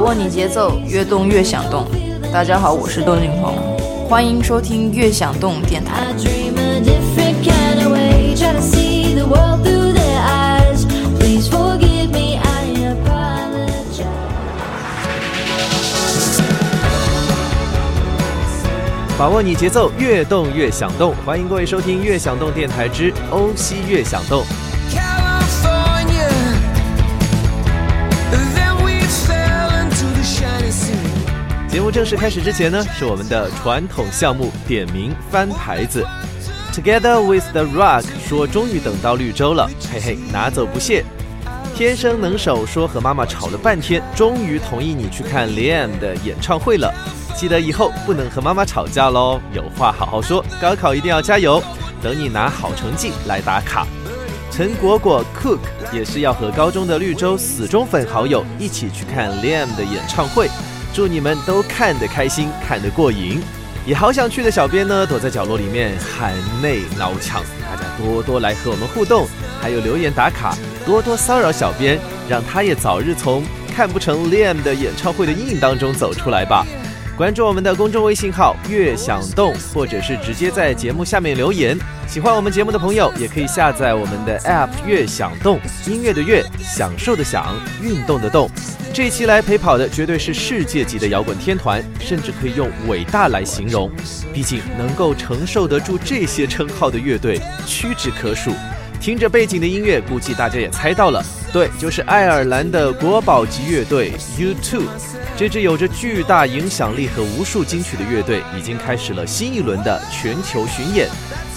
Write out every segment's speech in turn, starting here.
握你节奏，越动越想动。大家好，我是窦靖童，欢迎收听《越想动》电台。把握你节奏，越动越想动。欢迎各位收听《越想动》电台之欧西越想动。节目正式开始之前呢，是我们的传统项目点名翻牌子。Together with the Rock 说终于等到绿洲了，嘿嘿，拿走不谢。天生能手说和妈妈吵了半天，终于同意你去看 Liam 的演唱会了。记得以后不能和妈妈吵架喽，有话好好说。高考一定要加油，等你拿好成绩来打卡。陈果果 Cook 也是要和高中的绿洲死忠粉好友一起去看 Liam 的演唱会，祝你们都看得开心，看得过瘾。也好想去的小编呢，躲在角落里面含泪挠墙，大家多多来和我们互动，还有留言打卡，多多骚扰小编，让他也早日从看不成 Liam 的演唱会的阴影当中走出来吧。关注我们的公众微信号“悦享动”，或者是直接在节目下面留言。喜欢我们节目的朋友，也可以下载我们的 App“ 悦享动”，音乐的悦，享受的享，运动的动。这一期来陪跑的绝对是世界级的摇滚天团，甚至可以用伟大来形容。毕竟能够承受得住这些称号的乐队屈指可数。听着背景的音乐，估计大家也猜到了，对，就是爱尔兰的国宝级乐队 U2。这支有着巨大影响力和无数金曲的乐队，已经开始了新一轮的全球巡演。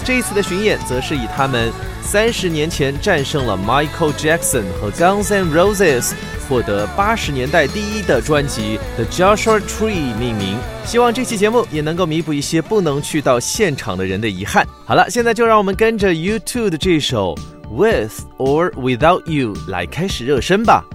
这一次的巡演，则是以他们三十年前战胜了 Michael Jackson 和 Guns N' Roses，获得八十年代第一的专辑《The Joshua Tree》命名。希望这期节目也能够弥补一些不能去到现场的人的遗憾。好了，现在就让我们跟着 U2 的这首《With or Without You》来开始热身吧。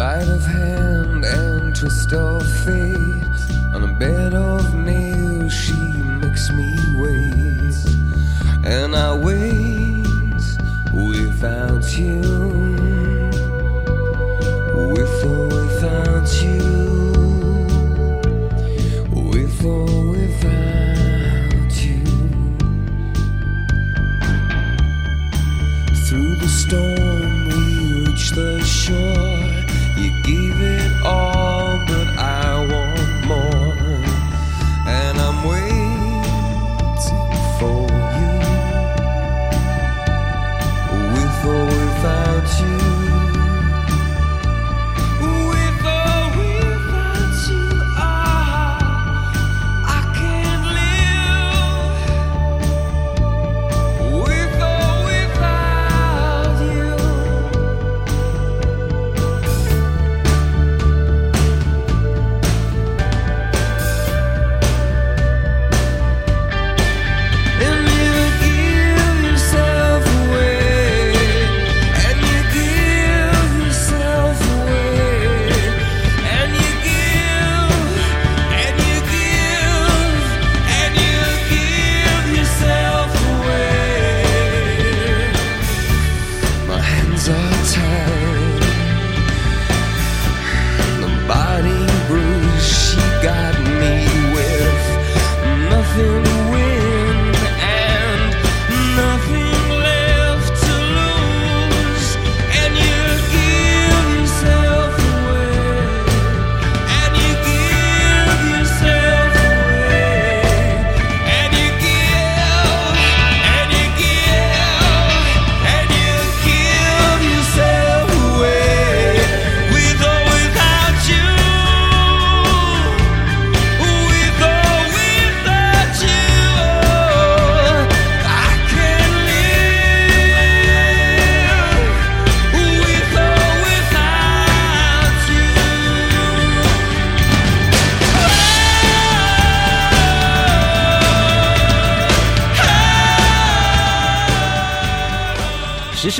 Light of hand and twist of fate. On a bed of nails, she makes me wait. And I wait.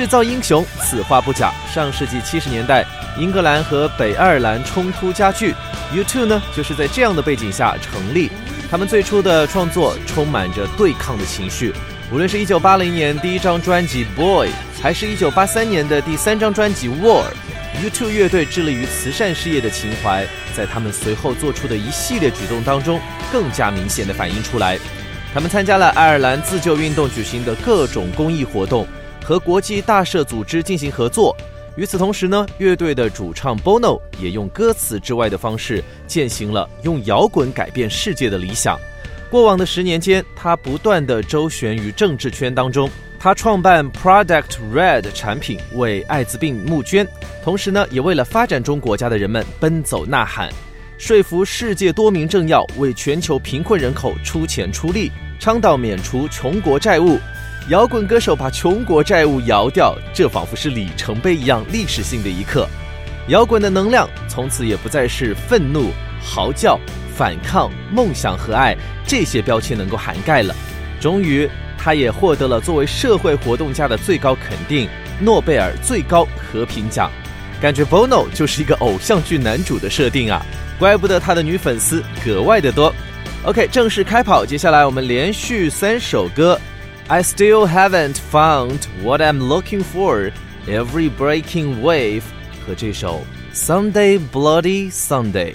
制造英雄，此话不假。上世纪七十年代，英格兰和北爱尔兰冲突加剧，U2 呢就是在这样的背景下成立。他们最初的创作充满着对抗的情绪，无论是一九八零年第一张专辑《Boy》，还是一九八三年的第三张专辑《War》，U2 乐队致力于慈善事业的情怀，在他们随后做出的一系列举动当中更加明显的反映出来。他们参加了爱尔兰自救运动举行的各种公益活动，和国际大社组织进行合作。与此同时呢，乐队的主唱 Bono 也用歌词之外的方式践行了用摇滚改变世界的理想。过往的十年间，他不断的周旋于政治圈当中。他创办 Product Red 产品，为艾滋病募捐，同时呢，也为了发展中国家的人们奔走呐喊。说服世界多名政要为全球贫困人口出钱出力，倡导免除穷国债务。摇滚歌手把穷国债务摇掉，这仿佛是里程碑一样历史性的一刻。摇滚的能量从此也不再是愤怒、嚎叫、反抗、梦想和爱这些标签能够涵盖了。终于，他也获得了作为社会活动家的最高肯定——诺贝尔最高和平奖。感觉 Bono 就是一个偶像剧男主的设定啊！怪不得他的女粉丝格外的多。OK，正式开跑，接下来我们连续三首歌。I still haven't found what I'm looking for. Every breaking wave 和这首 Sunday Bloody Sunday。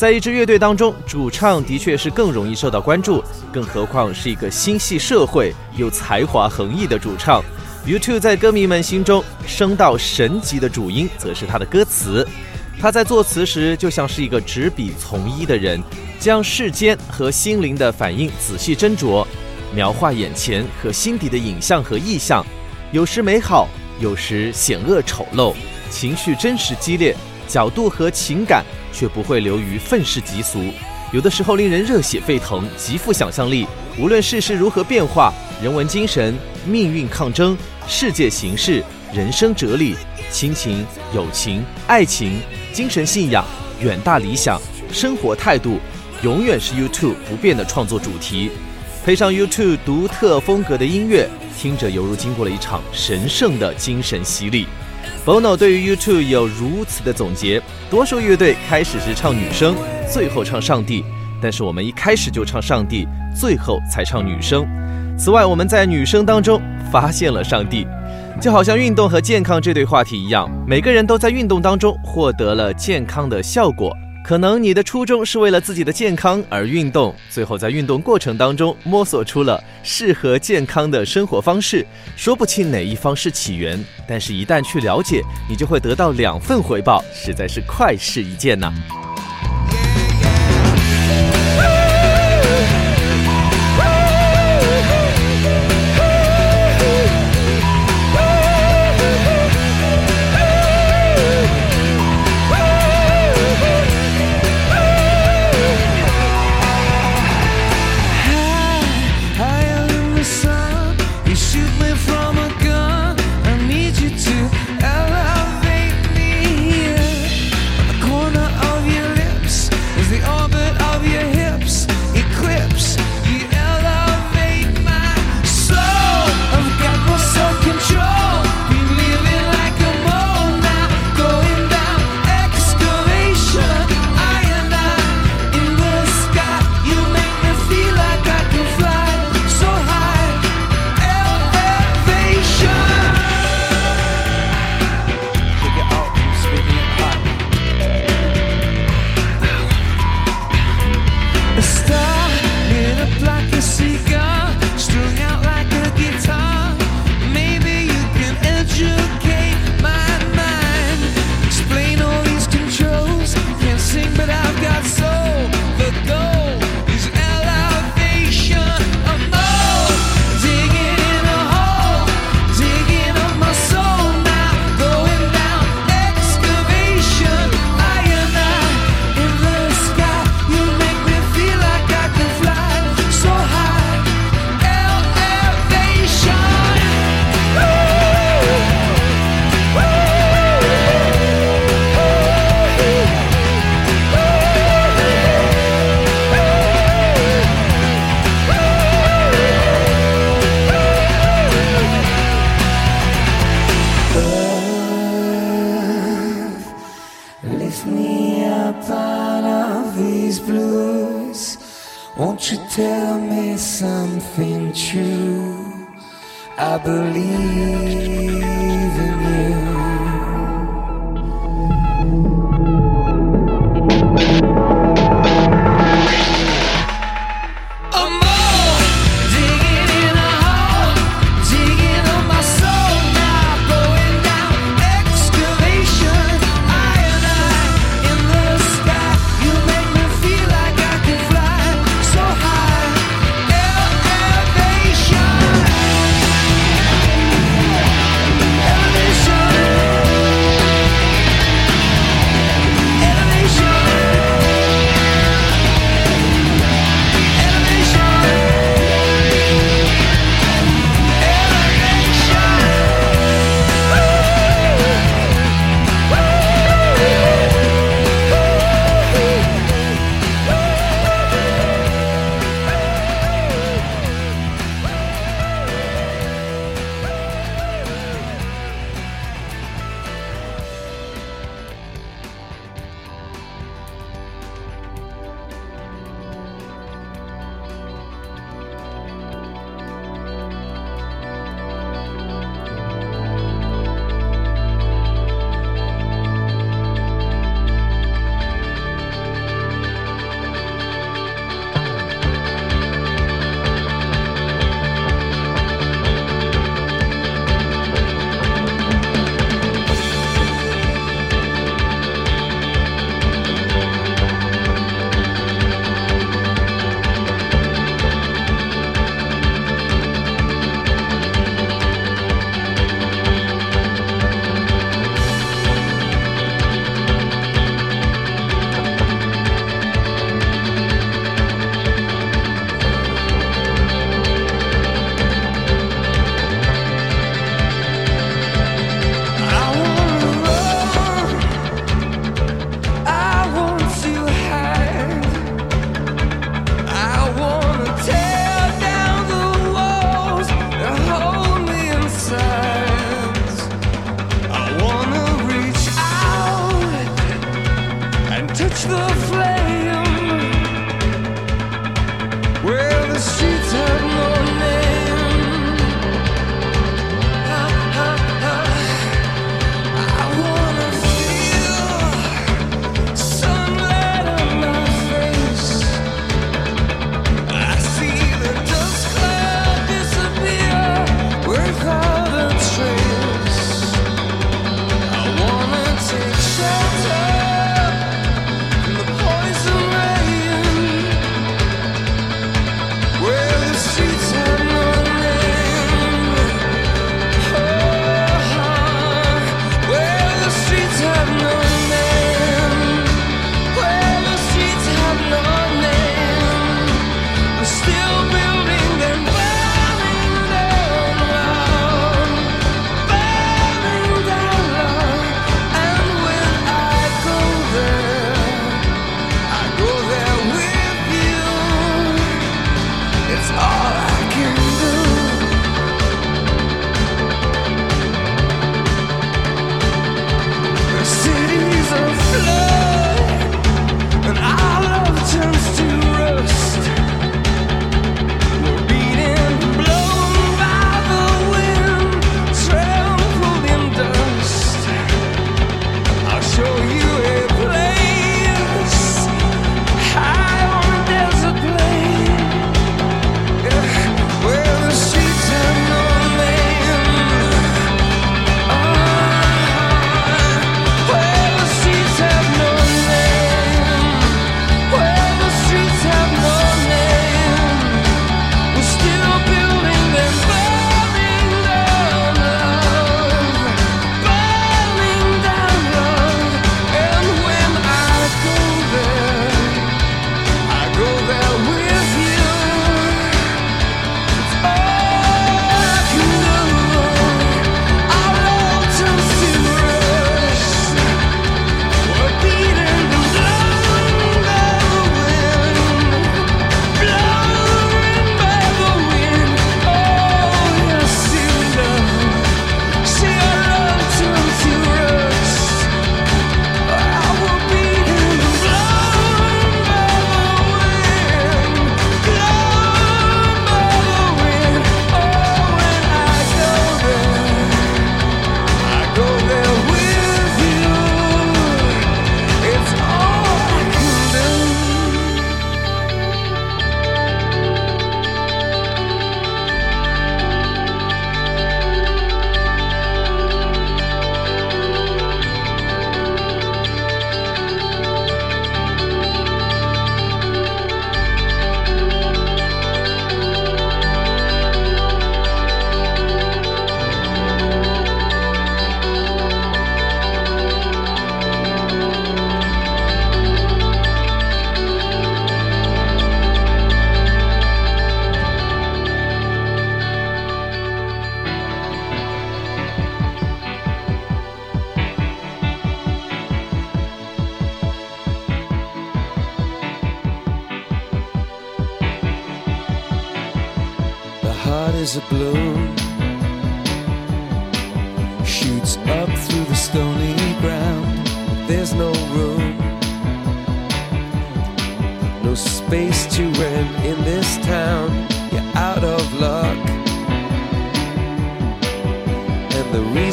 在一支乐队当中，主唱的确是更容易受到关注，更何况是一个心系社会又才华横溢的主唱。U2 在歌迷们心中升到神级的主音，则是他的歌词。他在作词时就像是一个执笔从医的人，将世间和心灵的反应仔细斟酌，描画眼前和心底的影像和意象，有时美好，有时险恶丑陋，情绪真实激烈，角度和情感。却不会流于愤世嫉俗，有的时候令人热血沸腾，极富想象力。无论世事如何变化，人文精神、命运抗争、世界形势、人生哲理、亲情、友情、爱情、精神信仰、远大理想、生活态度，永远是 YouTube 不变的创作主题。配上 YouTube 独特风格的音乐，听着犹如经过了一场神圣的精神洗礼。Bono 对于 U2 有如此的总结：多数乐队开始时唱女声，最后唱上帝，但是我们一开始就唱上帝，最后才唱女生。此外，我们在女生当中发现了上帝，就好像运动和健康这对话题一样，每个人都在运动当中获得了健康的效果。可能你的初衷是为了自己的健康而运动，最后在运动过程当中摸索出了适合健康的生活方式。说不清哪一方是起源，但是一旦去了解，你就会得到两份回报，实在是快事一件呐。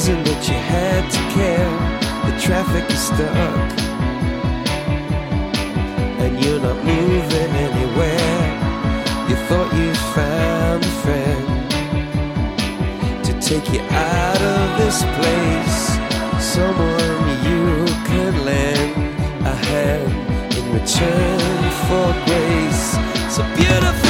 Reason that you had to care, the traffic is stuck. And you're not moving anywhere. You thought you found a friend to take you out of this place. Someone you could lend a hand in return for grace. A beautiful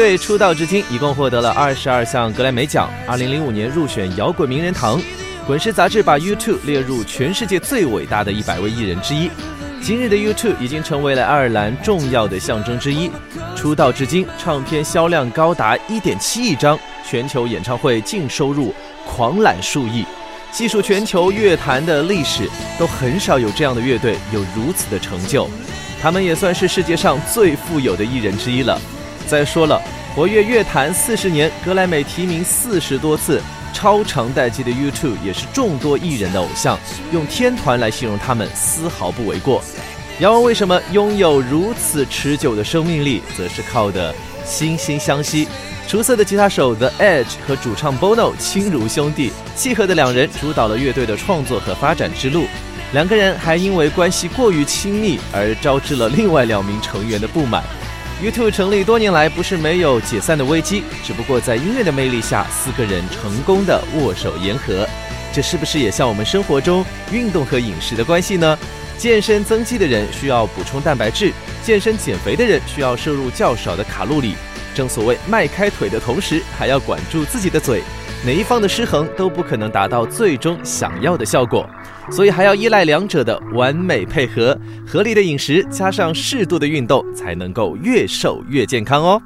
队出道至今，一共获得了二十二项格莱美奖。二零零五年入选摇滚名人堂，滚石杂志把 U2 列入全世界最伟大的一百位艺人之一。今日的 U2 已经成为了爱尔兰重要的象征之一。出道至今，唱片销量高达一点七亿张，全球演唱会净收入狂揽数亿。细数全球乐坛的历史，都很少有这样的乐队有如此的成就。他们也算是世界上最富有的艺人之一了。再说了，活跃乐坛四十年，格莱美提名四十多次，超长待机的 U2 也是众多艺人的偶像，用天团来形容他们丝毫不为过。要问为什么拥有如此持久的生命力，则是靠的惺惺相惜。出色的吉他手 The Edge 和主唱 Bono 亲如兄弟，契合的两人主导了乐队的创作和发展之路。两个人还因为关系过于亲密而招致了另外两名成员的不满。YouTube 成立多年来不是没有解散的危机，只不过在音乐的魅力下，四个人成功的握手言和。这是不是也像我们生活中运动和饮食的关系呢？健身增肌的人需要补充蛋白质，健身减肥的人需要摄入较少的卡路里。正所谓迈开腿的同时还要管住自己的嘴，哪一方的失衡都不可能达到最终想要的效果，所以还要依赖两者的完美配合，合理的饮食加上适度的运动，才能够越瘦越健康哦。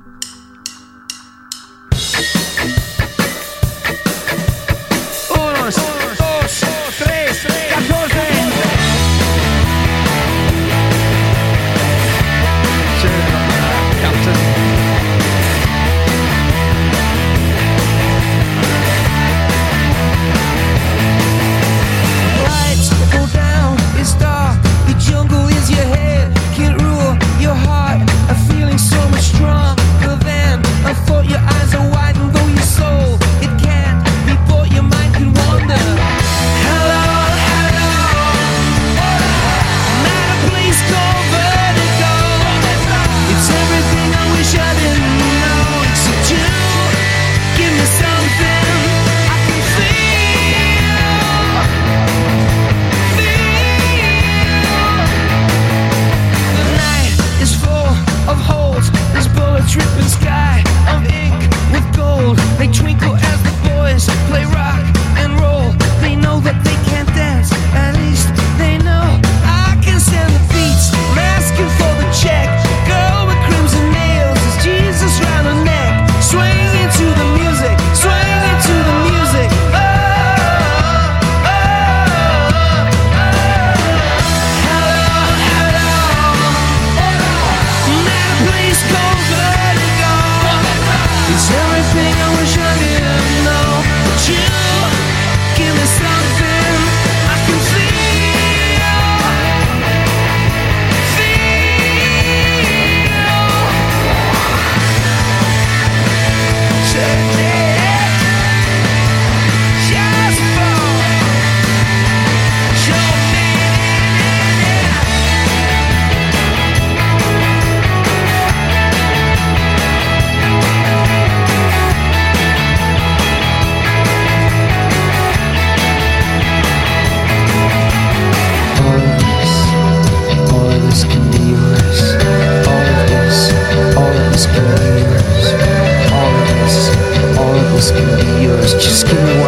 All of this, all of this can be yours. Just give me one.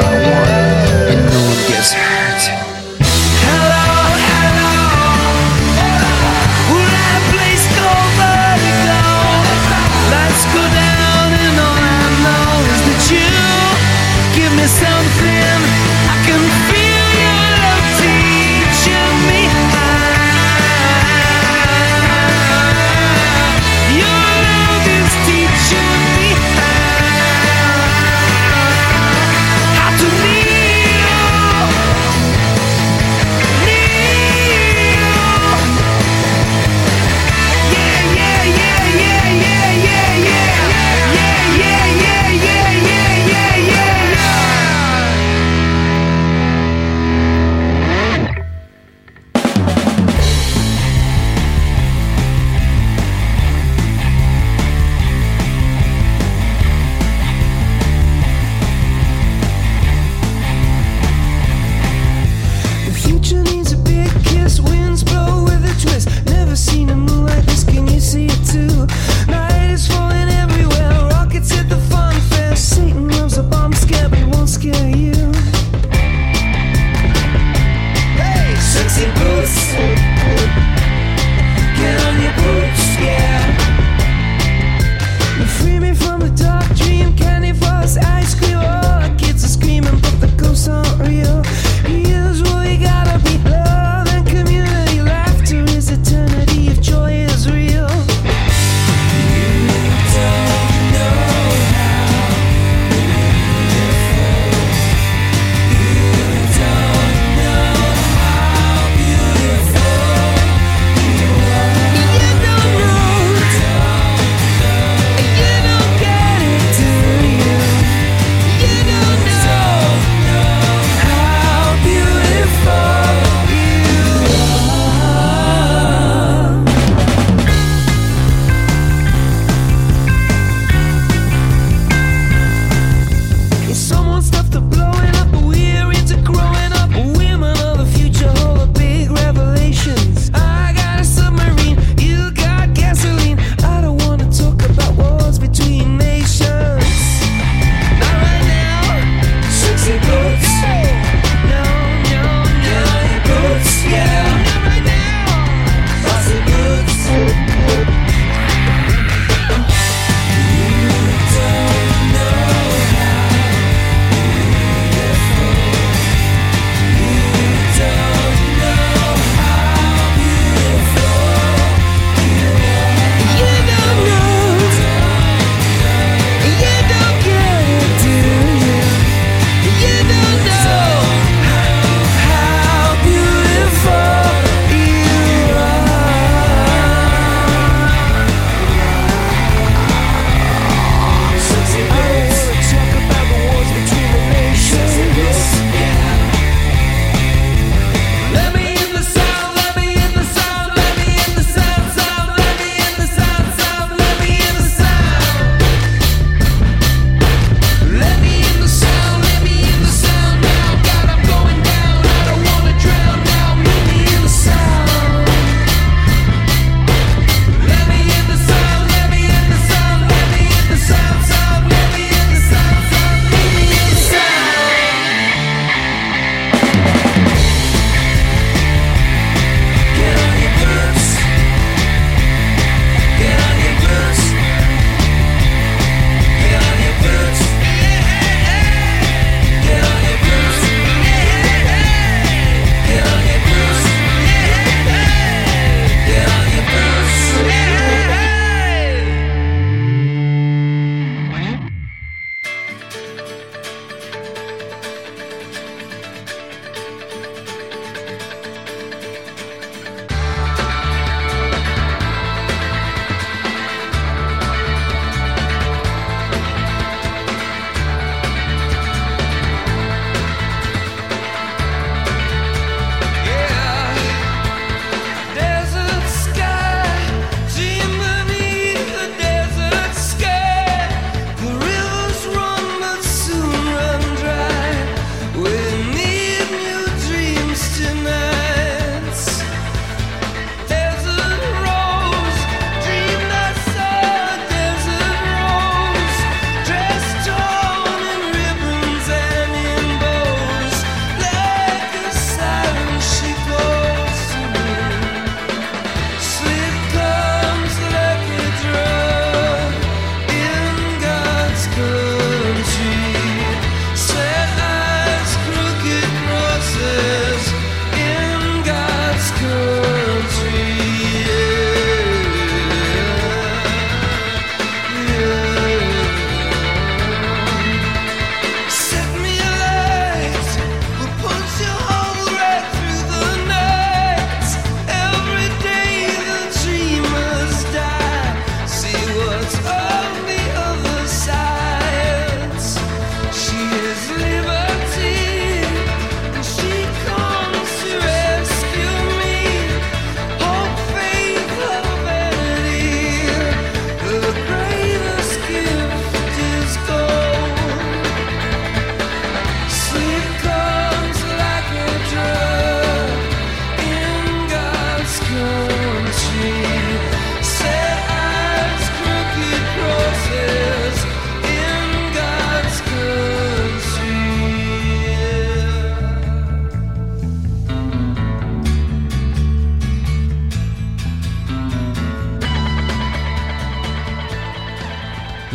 It's. Oh!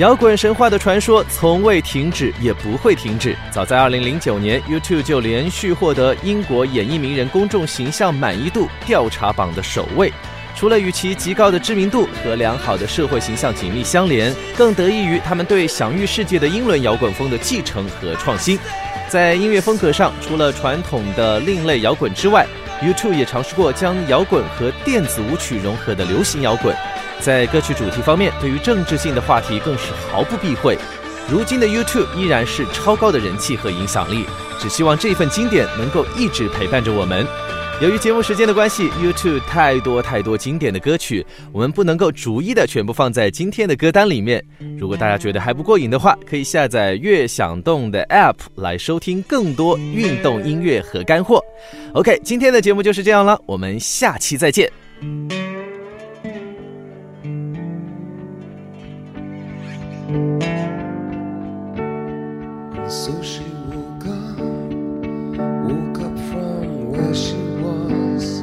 摇滚神话的传说从未停止，也不会停止。早在2009年，YouTube 就连续获得英国演艺名人公众形象满意度调查榜的首位。除了与其极高的知名度和良好的社会形象紧密相连，更得益于他们对享誉世界的英伦摇滚风的继承和创新。在音乐风格上，除了传统的另类摇滚之外，U2 也尝试过将摇滚和电子舞曲融合的流行摇滚。在歌曲主题方面，对于政治性的话题更是毫不避讳。如今的 U2 依然是超高的人气和影响力，只希望这份经典能够一直陪伴着我们。由于节目时间的关系，YouTube 太多太多经典的歌曲，我们不能够逐一的全部放在今天的歌单里面。如果大家觉得还不过瘾的话，可以下载悦享动的 App 来收听更多运动音乐和干货。OK，今天的节目就是这样了，我们下期再见。So she woke up, woke up from where she was,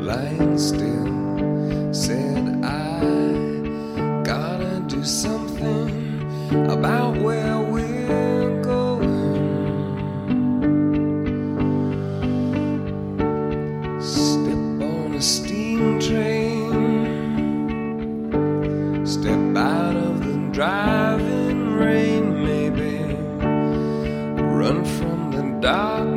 lying still. Said, I gotta do something about where we're going. Step on a steam train, step out of the driving die.